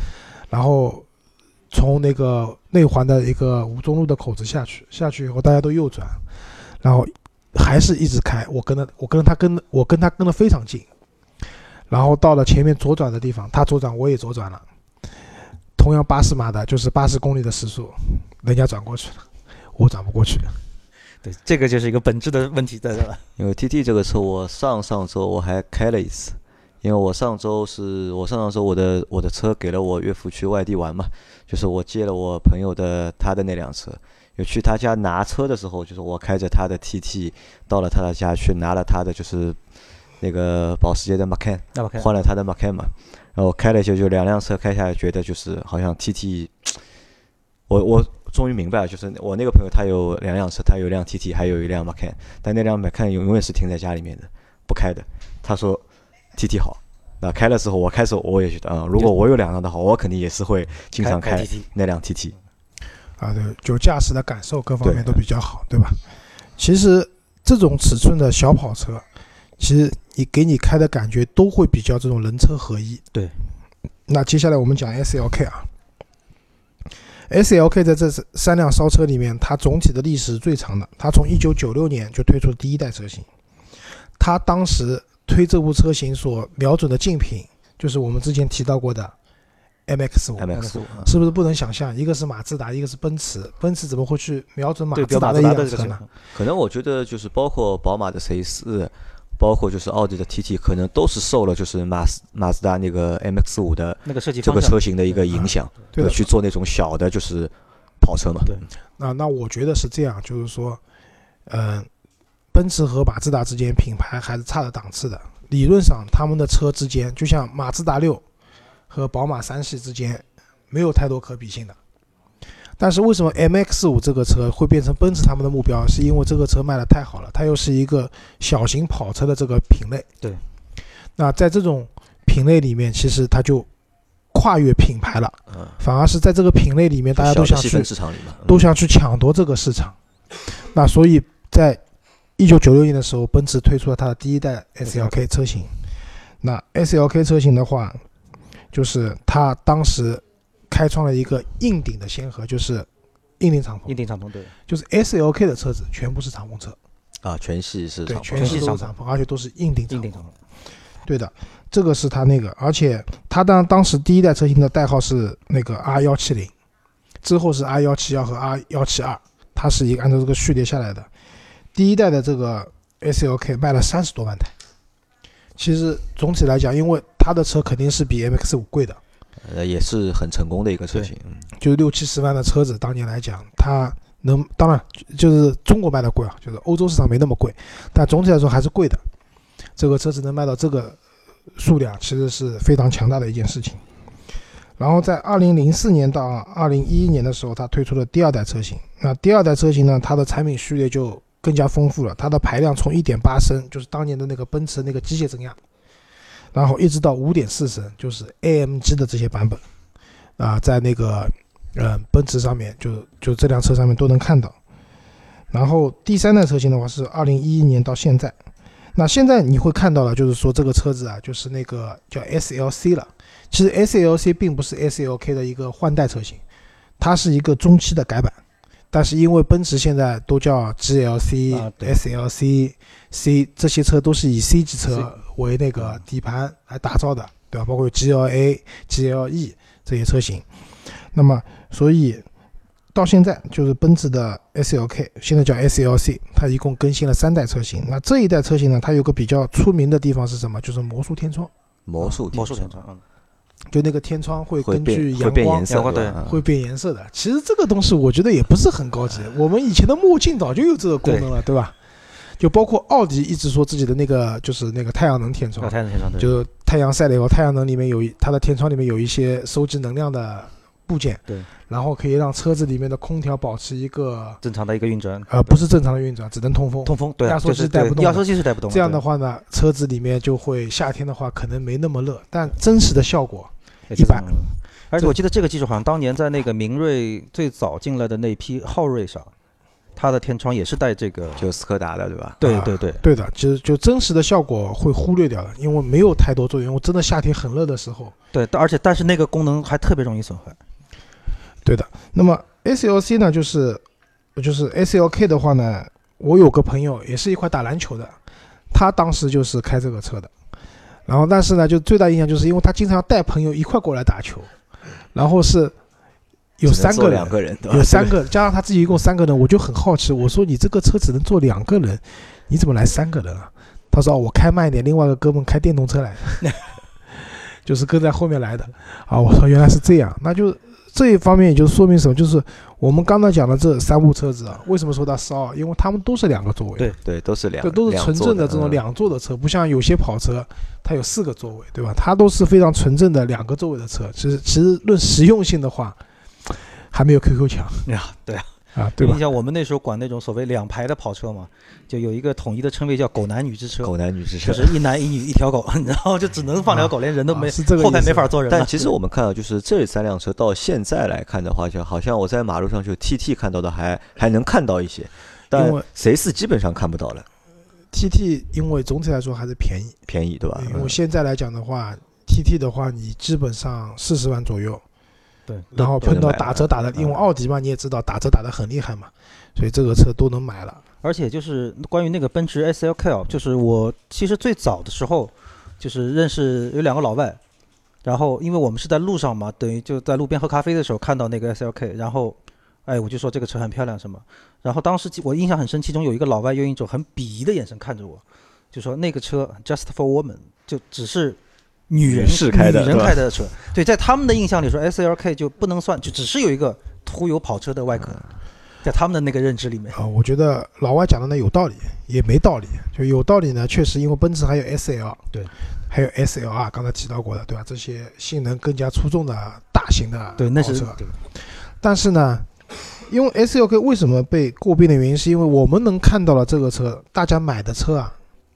Speaker 3: 然后从那个内环的一个吴中路的口子下去，下去以后大家都右转，然后还是一直开，我跟着我跟着他跟我跟他跟的非常近，然后到了前面左转的地方，他左转我也左转了，同样八十码的，就是八十公里的时速，人家转过去了，我转不过去。
Speaker 4: 对，这个就是一个本质的问题在这了。
Speaker 2: 因为 TT 这个车，我上上周我还开了一次，因为我上周是我上上周我的我的车给了我岳父去外地玩嘛，就是我借了我朋友的他的那辆车，有去他家拿车的时候，就是我开着他的 TT 到了他的家去拿了他的就是那个保时捷的 Macan，换了他的 Macan 嘛，然后开了一下就两辆车开下来，觉得就是好像 TT，我我终于明白了，就是我那个朋友他有两辆车，他有一辆 TT，还有一辆 Macan，但那辆 Macan 永永远是停在家里面的，不开的。他说 TT 好，那开的时候，我开时候我也觉得，嗯，如果我有两辆的话，我肯定也是会经常
Speaker 4: 开
Speaker 2: 那辆 TT。
Speaker 3: 啊，对，就驾驶的感受各方面都比较好，对吧？其实这种尺寸的小跑车，其实你给你开的感觉都会比较这种人车合一。
Speaker 4: 对。
Speaker 3: 那接下来我们讲 SLK 啊，SLK 在这三辆烧车里面，它总体的历史最长的。它从一九九六年就推出第一代车型，它当时推这部车型所瞄准的竞品，就是我们之前提到过的 MX 五。
Speaker 2: MX 五，
Speaker 3: 是不是不能想象？一个是马自达，一个是奔驰，奔驰怎么会去瞄准马，自达的一
Speaker 4: 标马自达的
Speaker 3: 辆车呢？
Speaker 2: 可能我觉得就是包括宝马的 C 四，包括就是奥迪的 TT，可能都是受了就是马斯马自达那个 MX 五的
Speaker 4: 那个设计
Speaker 2: 这个车型的一个影响，
Speaker 3: 对的
Speaker 2: 去做那种小的就是跑车嘛。
Speaker 4: 对
Speaker 3: 那那我觉得是这样，就是说，嗯、奔驰和马自达之间品牌还是差了档次的。理论上，他们的车之间，就像马自达六和宝马三系之间，没有太多可比性的。但是为什么 MX 五这个车会变成奔驰他们的目标？是因为这个车卖的太好了，它又是一个小型跑车的这个品类。
Speaker 4: 对。
Speaker 3: 那在这种品类里面，其实它就跨越品牌了，
Speaker 2: 嗯，
Speaker 3: 反而是在这个品类里面，大家都想
Speaker 2: 分市场里嘛，嗯
Speaker 3: 都想去抢夺这个市场。那所以在一九九六年的时候，奔驰推出了它的第一代 SLK 车型。那 SLK 车型的话，就是它当时开创了一个硬顶的先河，就是硬顶敞篷，
Speaker 4: 硬顶敞篷对，
Speaker 3: 就是 SLK 的车子全部是敞篷车，
Speaker 2: 啊，全系是
Speaker 3: 对，全系都是敞篷，而且都是硬顶敞篷
Speaker 4: 硬顶。敞篷。
Speaker 3: 对的，这个是它那个，而且它当当时第一代车型的代号是那个 R 幺七零，之后是 R 幺七幺和 R 幺七二，它是一个按照这个序列下来的。第一代的这个 SLK 卖了三十多万台，其实总体来讲，因为它的车肯定是比 MX 五贵的，
Speaker 2: 呃，也是很成功的一个车型，嗯，
Speaker 3: 就是六七十万的车子，当年来讲，它能当然就是中国卖的贵啊，就是欧洲市场没那么贵，但总体来说还是贵的。这个车子能卖到这个数量，其实是非常强大的一件事情。然后在二零零四年到二零一一年的时候，它推出了第二代车型。那第二代车型呢，它的产品序列就更加丰富了，它的排量从一点八升，就是当年的那个奔驰那个机械增压，然后一直到五点四升，就是 AMG 的这些版本，啊、在那个呃奔驰上面就就这辆车上面都能看到。然后第三代车型的话是二零一一年到现在，那现在你会看到了，就是说这个车子啊，就是那个叫 SLC 了。其实 SLC 并不是 SLK 的一个换代车型，它是一个中期的改版。但是因为奔驰现在都叫 GLC、
Speaker 4: 啊
Speaker 3: SLC、C 这些车都是以 C 级车为那个底盘来打造的，对吧？包括 GLA、GLE 这些车型。那么，所以到现在就是奔驰的 SLK，现在叫 SLC，它一共更新了三代车型。那这一代车型呢，它有个比较出名的地方是什么？就是魔术天窗，
Speaker 2: 魔术
Speaker 4: 魔术
Speaker 2: 天
Speaker 4: 天窗，嗯，
Speaker 3: 就那个天窗会
Speaker 2: 会
Speaker 3: 根据阳光
Speaker 2: 变颜色，
Speaker 4: 阳光
Speaker 2: 对
Speaker 3: 会变颜色的。其实这个东西我觉得也不是很高级，我们以前的墨镜早就有这个功能了，对吧？就包括奥迪一直说自己的那个就是那个太阳能天窗
Speaker 4: 要，太阳能天窗对，
Speaker 3: 就太阳晒了以后，太阳能里面有一它的天窗里面有一些收集能量的部件，
Speaker 4: 对，
Speaker 3: 然后可以让车子里面的空调保持一个
Speaker 4: 正常的一个运转，
Speaker 3: 呃不是正常的运转，只能通风。
Speaker 4: 通风，对啊，
Speaker 3: 压缩机带不动
Speaker 4: 压缩机是带不动的。
Speaker 3: 这样的话呢，车子里面就会夏天的话可能没那么热，但真实的效果一般
Speaker 4: 而且我记得这个技术好像当年在那个明锐最早进来的那批昊锐上，它的天窗也是带这个，
Speaker 2: 就斯柯达的，对吧？
Speaker 3: 啊
Speaker 4: 对对对，
Speaker 3: 对的，其实就真实的效果会忽略掉的，因为没有太多作用。我真的夏天很热的时候，
Speaker 4: 对，而且但是那个功能还特别容易损坏。
Speaker 3: 对的。那么 SLC 呢，就是就是 SLK 的话呢，我有个朋友也是一块打篮球的，他当时就是开这个车的。然后但是呢，就最大印象就是因为他经常要带朋友一块过来打球，然后是有三个人
Speaker 2: 两，个人？
Speaker 3: 有三个加上他自己一共三个人，我就很好奇，我说你这个车只能坐两个人，你怎么来三个人啊？他说、哦、我开慢一点，另外一个哥们开电动车来的，就是跟在后面来的。啊，我说原来是这样，那就这一方面也就说明什么？就是我们刚才讲的这三部车子啊，为什么说它骚？因为他们都是两个座位，
Speaker 4: 对
Speaker 2: 对，都是两，
Speaker 3: 这都是纯正的这种
Speaker 2: 嗯
Speaker 3: 两座的车，不像有些跑车它有四个座位，对吧？它都是非常纯正的两个座位的车。其实其实论实用性的话，还没有 QQ 强
Speaker 4: 呀，对啊，
Speaker 3: 啊，对吧
Speaker 4: 你？想我们那时候管那种所谓两排的跑车嘛，就有一个统一的称谓叫“狗男女之车”，
Speaker 2: 狗男女之车
Speaker 4: 就。是一男一女一条狗，然后就只能放条狗，连人都没
Speaker 3: 啊，是这个
Speaker 4: 后排没法坐人了。
Speaker 2: 但其实我们看到，就是这三辆车到现在来看的话，就好像我在马路上就 TT 看到的还还能看到一些，但
Speaker 3: 因为
Speaker 2: C 四基本上看不到了
Speaker 3: ，TT 因为总体来说还是便宜，
Speaker 2: 便宜对吧？
Speaker 3: 因为
Speaker 2: 嗯
Speaker 3: 现在来讲的话，TT 的话你基本上四十万左右，
Speaker 4: 对，
Speaker 3: 然后碰到打折打的，
Speaker 2: 嗯
Speaker 3: 因为奥迪嘛你也知道打折打的很厉害嘛，所以这个车都能买了。
Speaker 4: 而且就是关于那个奔驰 SLK，啊就是我其实最早的时候就是认识有两个老外，然后因为我们是在路上嘛，等于就在路边喝咖啡的时候看到那个 SLK，然后哎我就说这个车很漂亮什么，然后当时我印象很深，其中有一个老外用一种很鄙夷的眼神看着我，就说那个车 just for woman，就只是。女人
Speaker 2: 开的
Speaker 4: 女人开的车，对，在他们的印象里说，SLK 就不能算，就只是有一个途有跑车的外壳，在他们的那个认知里面，
Speaker 3: 啊，我觉得老外讲的呢有道理，也没道理。就有道理呢，确实因为奔驰还有 SL，
Speaker 4: 对，
Speaker 3: 还有 SLR，刚才提到过的，对吧？这些性能更加出众的大型的
Speaker 4: 对，那是
Speaker 3: 跑车。
Speaker 4: 对。
Speaker 3: 但是呢，因为 S L K 为什么被诟病的原因，是因为我们能看到了这个车，大家买的车啊，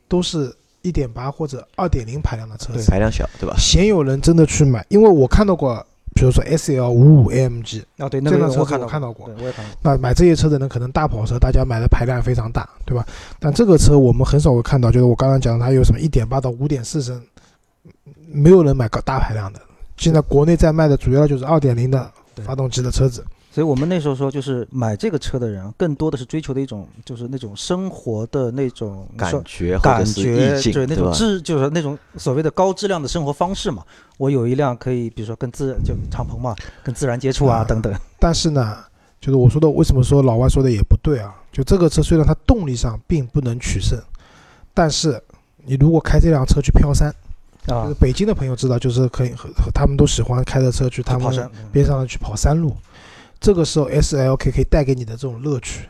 Speaker 3: 都是一点八或者二点零排量的车子，
Speaker 2: 排量小，对吧？
Speaker 3: 鲜有人真的去买，因为我看到过，比如说 S L 五五 AMG，
Speaker 4: 啊，对，那
Speaker 3: 这辆车
Speaker 4: 我看到
Speaker 3: 看到过，
Speaker 4: 我也看到过。
Speaker 3: 那买这些车的人可能大跑车，大家买的排量非常大，对吧？但这个车我们很少会看到，就是我刚刚讲的它有什么一点八到五点四升，没有人买个大排量的。现在国内在卖的主要就是二点零的发动机的车子，
Speaker 4: 所以我们那时候说，就是买这个车的人啊，更多的是追求的一种，就是那种生活的那种
Speaker 2: 感觉
Speaker 4: 感觉，就是那？种质，就是那种所谓的高质量的生活方式嘛。我有一辆可以，比如说跟自就敞篷嘛，跟自然接触啊
Speaker 3: 啊
Speaker 4: 等等。
Speaker 3: 但是呢，就是我说的，为什么说老外说的也不对啊？就这个车虽然它动力上并不能取胜，但是你如果开这辆车去飘山，
Speaker 4: 啊
Speaker 3: 就是，北京的朋友知道，就是可以和和他们都喜欢开着车去他们边上去跑山路，这个时候 S L K 可以带给你的这种乐趣，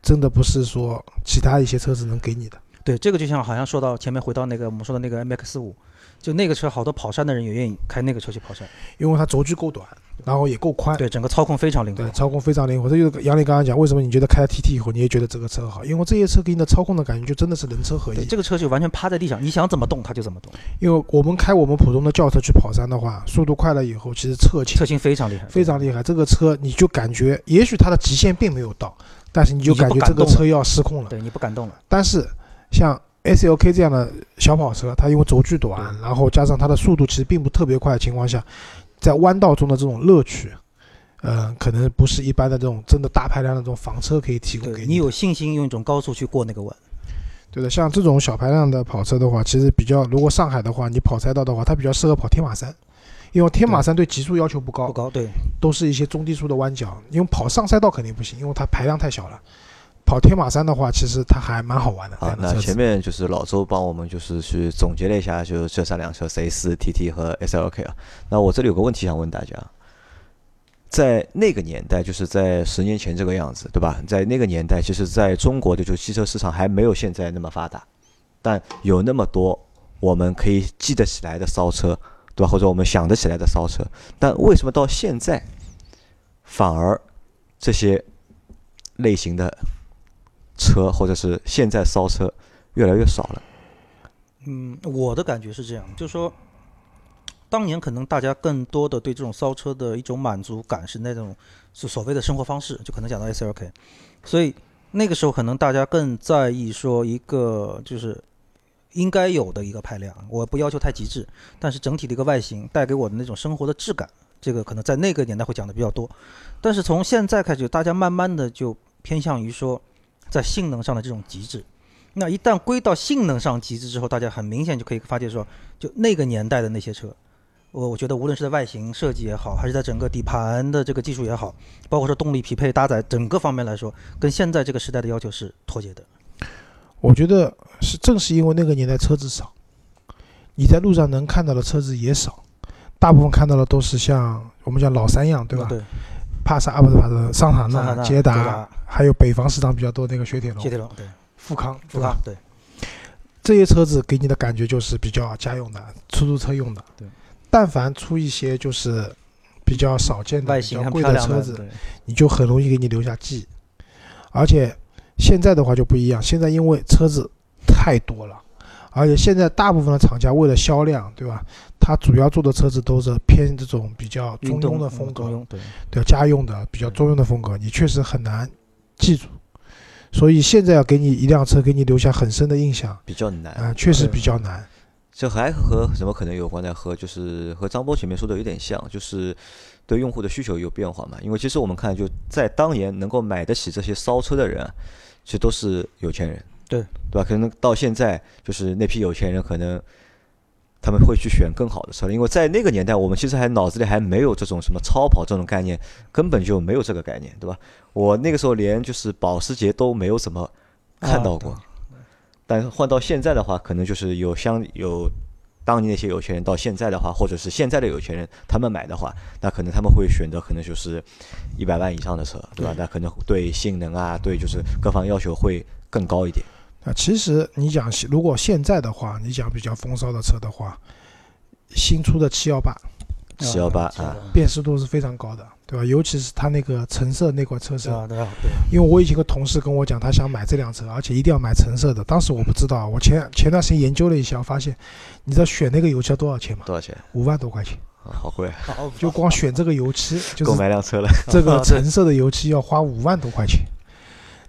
Speaker 3: 真的不是说其他一些车子能给你的。
Speaker 4: 对，这个就像好像说到前面回到那个我们说的那个 MX 五，就那个车，好多跑山的人也愿意开那个车去跑山。
Speaker 3: 因为它轴距够短，然后也够宽，
Speaker 4: 对，整个操控非常灵活
Speaker 3: 对，。操控非常灵活。这就是杨磊刚刚讲，为什么你觉得开了 TT 以后你也觉得这个车好？因为这些车给你的操控的感觉就真的是人车合，一。
Speaker 4: 这个车就完全趴在地上，你想怎么动它就怎么动，
Speaker 3: 因为我们开我们普通的轿车去跑山的话，速度快了以后，其实侧倾
Speaker 4: 侧倾非常厉害，
Speaker 3: 非常厉害。这个车你就感觉，也许它的极限并没有到，但是你就感觉这个车要失控了。
Speaker 4: 对你不敢动了。
Speaker 3: 但是像 S L K 这样的小跑车，它因为轴距短，然后加上它的速度其实并不特别快的情况下，在弯道中的这种乐趣，呃，可能不是一般的这种真的大排量的这种房车可以提供给
Speaker 4: 你你有信心用一种高速去过那个弯。
Speaker 3: 对的，像这种小排量的跑车的话，其实比较，如果上海的话，你跑赛道的话，它比较适合跑天马山。因为天马山对极速要求不高
Speaker 4: 不，高，对，
Speaker 3: 都是一些中低速的弯角。因为跑上赛道肯定不行，因为它排量太小了。跑天马山的话，其实它还蛮好玩的。这
Speaker 2: 好，
Speaker 3: 样的车子
Speaker 2: 那前面就是老周帮我们就是去总结了一下，就是这三辆车 C 四 TT 和 SLK 啊。那我这里有个问题想问大家，在那个年代，就是在十年前这个样子，对吧？在那个年代，其实在中国的就汽车市场还没有现在那么发达，但有那么多我们可以记得起来的骚车，对吧？或者我们想得起来的骚车，但为什么到现在反而这些类型的车或者是现在烧车越来越少了？
Speaker 4: 嗯，我的感觉是这样，就是说，当年可能大家更多的对这种烧车的一种满足感是那种是所谓的生活方式，就可能讲到 S L K，所以那个时候可能大家更在意说一个就是应该有的一个排量，我不要求太极致，但是整体的一个外形带给我的那种生活的质感，这个可能在那个年代会讲的比较多。但是从现在开始，大家慢慢的就偏向于说在性能上的这种极致。那一旦归到性能上极致之后，大家很明显就可以发现说，就那个年代的那些车，我我觉得无论是在外形设计也好，还是在整个底盘的这个技术也好，包括说动力匹配搭载整个方面来说，跟现在这个时代的要求是脱节的。
Speaker 3: 我觉得是正是因为那个年代车子少，你在路上能看到的车子也少，大部分看到的都是像我们讲老三样，对吧？
Speaker 4: 对，
Speaker 3: 帕萨啊，不是帕萨，桑塔纳、捷达，还有北方市场比较多那个雪铁龙。
Speaker 4: 雪、铁龙，对，
Speaker 3: 富康，
Speaker 4: 富康，对，
Speaker 3: 这些车子给你的感觉就是比较家用的、出租车用的。
Speaker 4: 对，
Speaker 3: 但凡出一些就是比较少见的、比较贵
Speaker 4: 的，
Speaker 3: 车子，你就很容易给你留下记忆。而且现在的话就不一样，现在因为车子太多了，而且现在大部分的厂家为了销量，对吧？它主要做的车子都是偏这种比较中庸的风格，
Speaker 4: 嗯，对，
Speaker 3: 对家用的比较中庸的风格，你确实很难记住。所以现在要给你一辆车，给你留下很深的印象
Speaker 2: 比较难
Speaker 3: 啊、确实比较难。
Speaker 2: 这还和什么可能有关呢？和就是和张波前面说的有点像，就是对用户的需求有变化嘛。因为其实我们看，就在当年能够买得起这些骚车的人啊，其实都是有钱人，
Speaker 4: 对
Speaker 2: 对吧？可能到现在，就是那批有钱人可能他们会去选更好的车了，因为在那个年代，我们其实还脑子里还没有这种什么超跑这种概念，根本就没有这个概念，对吧？我那个时候连就是保时捷都没有怎么看到过。
Speaker 4: 啊
Speaker 2: 但是换到现在的话，可能就是有相有当年那些有钱人到现在的话，或者是现在的有钱人他们买的话，那可能他们会选择可能就是一百万以上的车，对吧？那可能对性能啊，对就是各方要求会更高一点。
Speaker 3: 啊，其实你讲如果现在的话，你讲比较风骚的车的话，新出的七幺八，
Speaker 2: 七幺八啊，
Speaker 3: 辨识度是非常高的，对吧？尤其是它那个橙色那款车身，
Speaker 4: 是吧？对啊，对，
Speaker 3: 因为我以前个同事跟我讲，他想买这辆车，而且一定要买橙色的。当时我不知道，我前前段时间研究了一下，我发现，你知道选那个油漆要多少钱吗？
Speaker 2: 多少钱？
Speaker 3: 五万多块钱，
Speaker 2: 啊好贵，
Speaker 4: 好
Speaker 3: 就光选这个油漆，就
Speaker 2: 够
Speaker 3: 是
Speaker 2: 买辆车了。
Speaker 3: 这个 橙色的油漆要花五万多块钱，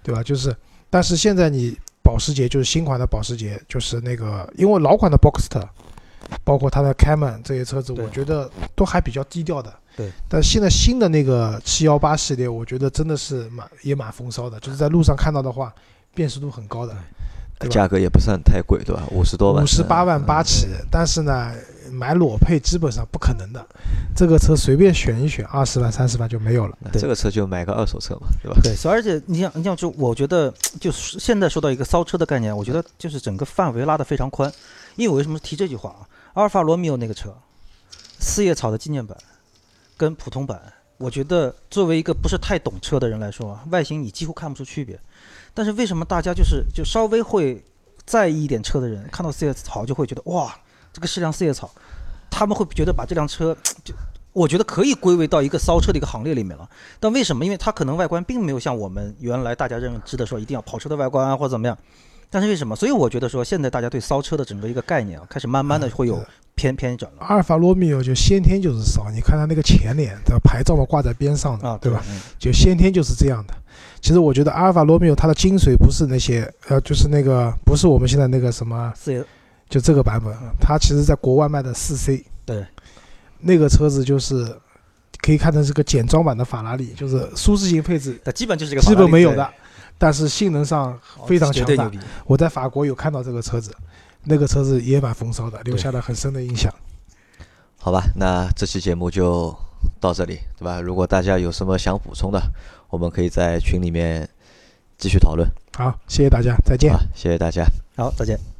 Speaker 3: 对吧？就是，但是现在你保时捷就是新款的保时捷，就是那个因为老款的 Boxster，包括它的 Cayman 这些车子，我觉得都还比较低调的。
Speaker 4: 对。
Speaker 3: 但现在新的那个七幺八系列，我觉得真的是蛮也蛮风骚的，就是在路上看到的话，辨识度很高的，对
Speaker 2: 价格也不算太贵，对吧？五十多万，
Speaker 3: 五十八万八起。但是呢，买裸配基本上不可能的，这个车随便选一选，二十万三十万就没有了。
Speaker 4: 对
Speaker 2: 这个车就买个二手车嘛，对吧？
Speaker 4: 对，所以而且你想，你想就我觉得，就是现在说到一个骚车的概念，我觉得就是整个范围拉得非常宽。因为我为什么提这句话啊？阿尔法罗密欧那个车，四叶草的纪念版跟普通版，我觉得作为一个不是太懂车的人来说啊，外形你几乎看不出区别。但是为什么大家就是就稍微会在意一点车的人，看到四叶草就会觉得哇，这个是辆四叶草，他们会觉得把这辆车 就。我觉得可以归为到一个骚车的一个行列里面了，但为什么？因为它可能外观并没有像我们原来大家认知的说一定要跑车的外观啊或者怎么样，但是为什么？所以我觉得说现在大家对骚车的整个一个概念啊，开始慢慢的会有偏偏转了
Speaker 3: 阿尔法罗密欧就先天就是骚，你看它那个前脸的牌照嘛挂在边上的，
Speaker 4: 啊，
Speaker 3: 对吧？？
Speaker 4: 嗯
Speaker 3: 就先天就是这样的。其实我觉得阿尔法罗密欧它的精髓不是那些，呃，就是那个不是我们现在那个什么，
Speaker 4: 四叶
Speaker 3: 就这个版本，它其实在国外卖的四 C，
Speaker 4: 对，
Speaker 3: 那个车子就是可以看成是个简装版的法拉利，就是舒适性配置
Speaker 4: 它基本就是这个
Speaker 3: 基
Speaker 4: 法拉利对
Speaker 3: 本没有的，但是性能上
Speaker 4: 哦
Speaker 3: 非常强大
Speaker 4: 绝对牛。逼。
Speaker 3: 我在法国有看到这个车子，那个车子也蛮风骚的，留下了很深的印象。
Speaker 2: 好吧，那这期节目就到这里，对吧？如果大家有什么想补充的，我们可以在群里面继续讨论。
Speaker 3: 好，谢谢大家，再见
Speaker 2: 好。，谢谢大家。
Speaker 4: 好，再见。